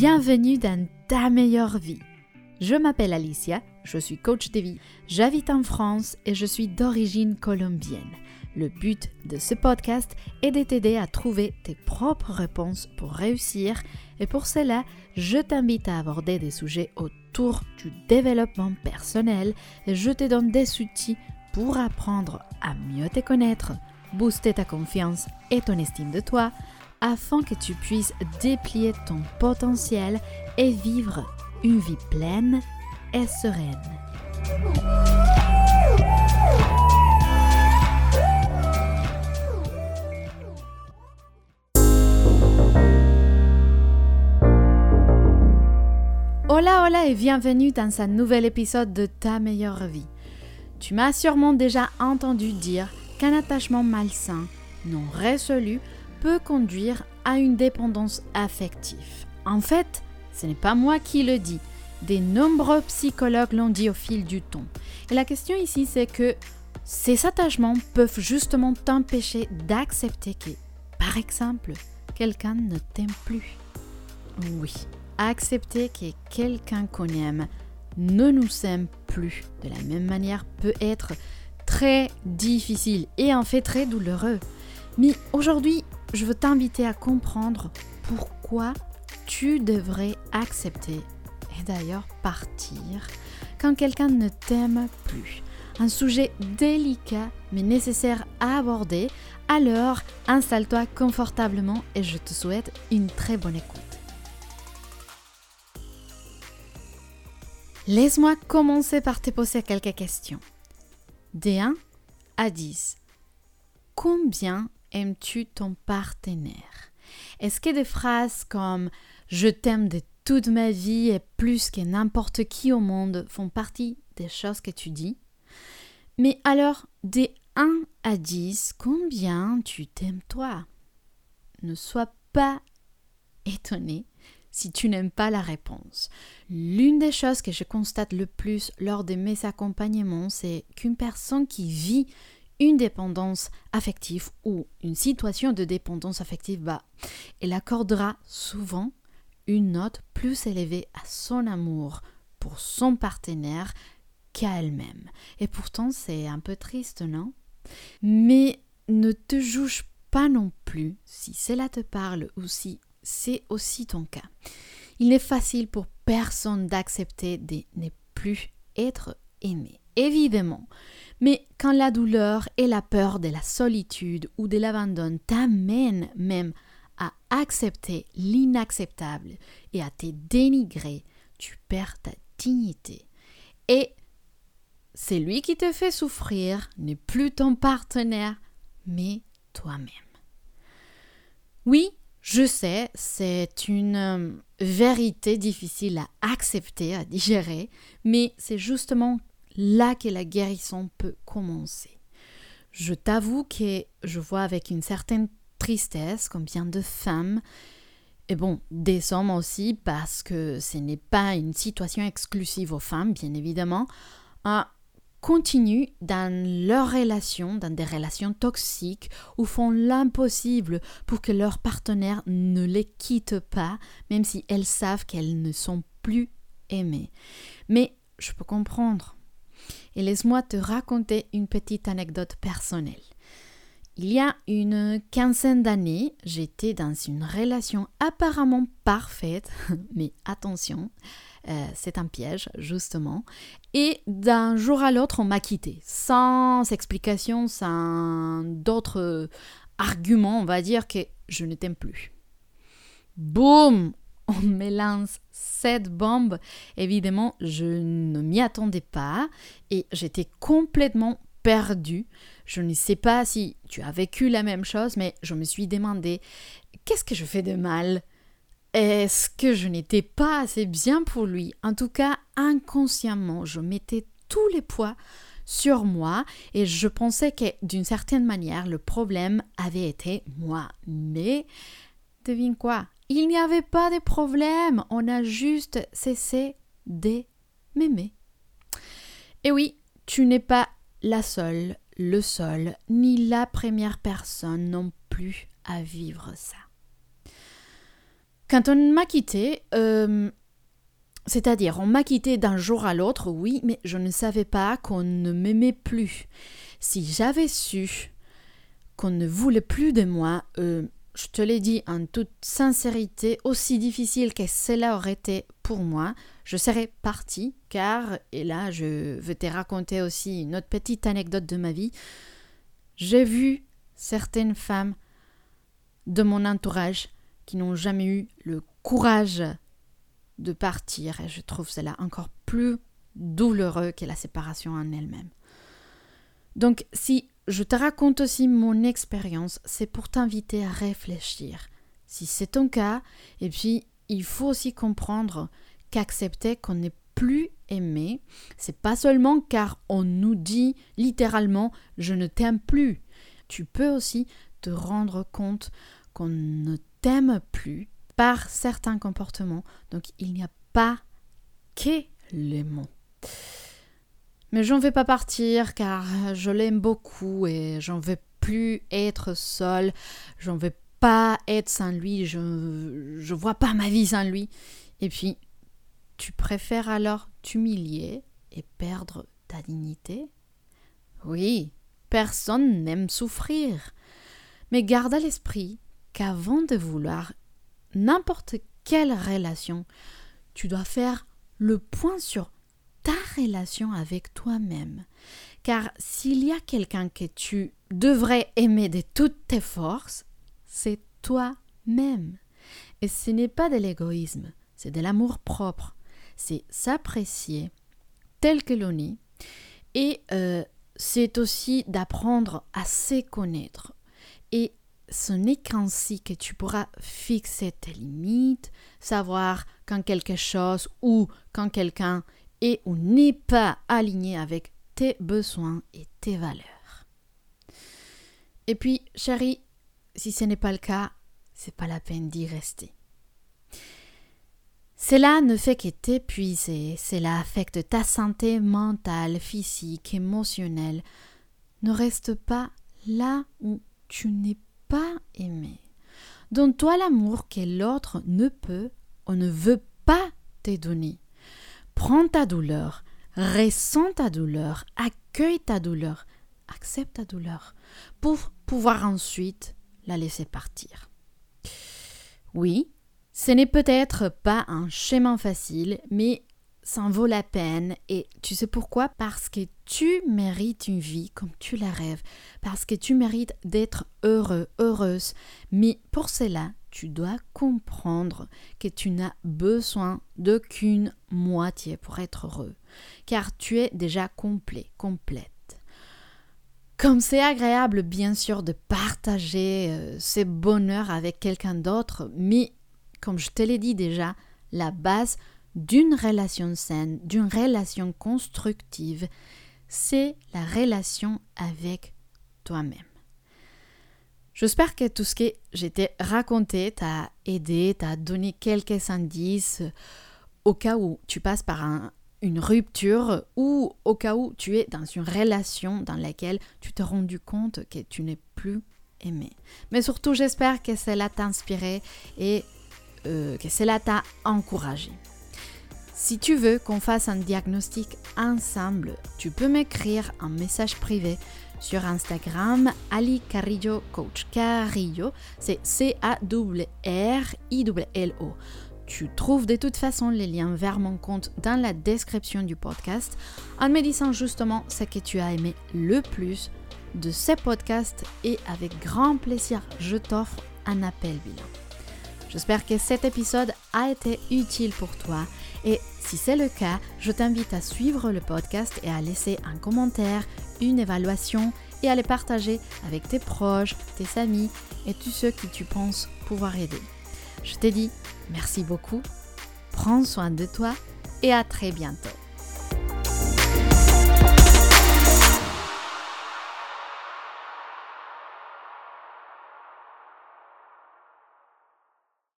bienvenue dans ta meilleure vie. Je m'appelle Alicia, je suis coach de vie, j'habite en France et je suis d'origine colombienne. Le but de ce podcast est de t'aider à trouver tes propres réponses pour réussir et pour cela, je t'invite à aborder des sujets autour du développement personnel et je te donne des outils pour apprendre à mieux te connaître, booster ta confiance et ton estime de toi afin que tu puisses déplier ton potentiel et vivre une vie pleine et sereine. Hola hola et bienvenue dans un nouvel épisode de Ta meilleure vie. Tu m'as sûrement déjà entendu dire qu'un attachement malsain, non résolu, peut conduire à une dépendance affective. En fait, ce n'est pas moi qui le dis. Des nombreux psychologues l'ont dit au fil du temps. Et la question ici, c'est que ces attachements peuvent justement t'empêcher d'accepter que, par exemple, quelqu'un ne t'aime plus. Oui, accepter que quelqu'un qu'on aime ne nous aime plus de la même manière peut être très difficile et en fait très douloureux. Mais aujourd'hui, je veux t'inviter à comprendre pourquoi tu devrais accepter et d'ailleurs partir quand quelqu'un ne t'aime plus. Un sujet délicat mais nécessaire à aborder. Alors, installe-toi confortablement et je te souhaite une très bonne écoute. Laisse-moi commencer par te poser quelques questions. De 1 à 10. Combien aimes-tu ton partenaire? Est-ce que des phrases comme Je t'aime de toute ma vie et plus que n'importe qui au monde font partie des choses que tu dis? Mais alors, des 1 à 10, combien tu t'aimes toi? Ne sois pas étonné si tu n'aimes pas la réponse. L'une des choses que je constate le plus lors de mes accompagnements, c'est qu'une personne qui vit une dépendance affective ou une situation de dépendance affective, bah, elle accordera souvent une note plus élevée à son amour pour son partenaire qu'à elle-même. Et pourtant, c'est un peu triste, non? Mais ne te juge pas non plus si cela te parle ou si c'est aussi ton cas. Il n'est facile pour personne d'accepter de ne plus être aimé. Évidemment, mais quand la douleur et la peur de la solitude ou de l'abandon t'amènent même à accepter l'inacceptable et à te dénigrer, tu perds ta dignité. Et celui qui te fait souffrir n'est plus ton partenaire, mais toi-même. Oui, je sais, c'est une euh, vérité difficile à accepter, à digérer, mais c'est justement là que la guérison peut commencer. Je t'avoue que je vois avec une certaine tristesse combien de femmes, et bon, des hommes aussi, parce que ce n'est pas une situation exclusive aux femmes, bien évidemment, continuent dans leurs relations, dans des relations toxiques, ou font l'impossible pour que leur partenaire ne les quitte pas, même si elles savent qu'elles ne sont plus aimées. Mais je peux comprendre et laisse-moi te raconter une petite anecdote personnelle. Il y a une quinzaine d'années, j'étais dans une relation apparemment parfaite, mais attention, euh, c'est un piège, justement. Et d'un jour à l'autre, on m'a quitté, sans explication, sans d'autres arguments, on va dire que je ne t'aime plus. Boum on me cette bombe. Évidemment, je ne m'y attendais pas et j'étais complètement perdue. Je ne sais pas si tu as vécu la même chose, mais je me suis demandé qu'est-ce que je fais de mal? Est-ce que je n'étais pas assez bien pour lui? En tout cas, inconsciemment, je mettais tous les poids sur moi et je pensais que d'une certaine manière, le problème avait été moi. Mais devine quoi? Il n'y avait pas de problème, on a juste cessé de m'aimer. Et oui, tu n'es pas la seule, le seul, ni la première personne non plus à vivre ça. Quand on m'a quitté, euh, c'est-à-dire on m'a quitté d'un jour à l'autre, oui, mais je ne savais pas qu'on ne m'aimait plus. Si j'avais su qu'on ne voulait plus de moi, euh, je te l'ai dit en toute sincérité, aussi difficile que cela aurait été pour moi, je serais partie, car, et là je vais te raconter aussi une autre petite anecdote de ma vie, j'ai vu certaines femmes de mon entourage qui n'ont jamais eu le courage de partir, et je trouve cela encore plus douloureux que la séparation en elle-même. Donc si je te raconte aussi mon expérience, c'est pour t'inviter à réfléchir. Si c'est ton cas, et puis il faut aussi comprendre qu'accepter qu'on n'est plus aimé, c'est pas seulement car on nous dit littéralement je ne t'aime plus. Tu peux aussi te rendre compte qu'on ne t'aime plus par certains comportements. Donc il n'y a pas que les mots. Mais j'en vais pas partir car je l'aime beaucoup et j'en veux plus être seule. J'en veux pas être sans lui. Je, je vois pas ma vie sans lui. Et puis, tu préfères alors t'humilier et perdre ta dignité? Oui, personne n'aime souffrir. Mais garde à l'esprit qu'avant de vouloir n'importe quelle relation, tu dois faire le point sur ta relation avec toi-même. Car s'il y a quelqu'un que tu devrais aimer de toutes tes forces, c'est toi-même. Et ce n'est pas de l'égoïsme, c'est de l'amour propre. C'est s'apprécier tel que l'on est. Et euh, c'est aussi d'apprendre à se connaître. Et ce n'est qu'ainsi que tu pourras fixer tes limites, savoir quand quelque chose ou quand quelqu'un et ou n'est pas aligné avec tes besoins et tes valeurs. Et puis, chérie, si ce n'est pas le cas, c'est pas la peine d'y rester. Cela ne fait que t'épuiser, cela affecte ta santé mentale, physique, émotionnelle. Ne reste pas là où tu n'es pas aimé. Donne-toi l'amour que l'autre ne peut ou ne veut pas te donner. Prends ta douleur, ressens ta douleur, accueille ta douleur, accepte ta douleur, pour pouvoir ensuite la laisser partir. Oui, ce n'est peut-être pas un chemin facile, mais ça en vaut la peine. Et tu sais pourquoi? Parce que tu mérites une vie comme tu la rêves, parce que tu mérites d'être heureux, heureuse. Mais pour cela, tu dois comprendre que tu n'as besoin d'aucune moitié pour être heureux, car tu es déjà complet, complète. Comme c'est agréable bien sûr de partager euh, ce bonheur avec quelqu'un d'autre, mais comme je te l'ai dit déjà, la base d'une relation saine, d'une relation constructive, c'est la relation avec toi-même. J'espère que tout ce que j'étais raconté t'a aidé, t'a donné quelques indices au cas où tu passes par une rupture ou au cas où tu es dans une relation dans laquelle tu t'es rendu compte que tu n'es plus aimé. Mais surtout, j'espère que cela t'a inspiré et euh, que cela t'a encouragé. Si tu veux qu'on fasse un diagnostic ensemble, tu peux m'écrire un message privé sur Instagram Ali Carrillo Coach. Carrillo, c'est C-A-R-I-L-O. Tu trouves de toute façon les liens vers mon compte dans la description du podcast en me disant justement ce que tu as aimé le plus de ces podcasts et avec grand plaisir, je t'offre un appel bilan. J'espère que cet épisode a été utile pour toi et si c'est le cas, je t'invite à suivre le podcast et à laisser un commentaire, une évaluation et à les partager avec tes proches, tes amis et tous ceux qui tu penses pouvoir aider. Je te dis merci beaucoup, prends soin de toi et à très bientôt.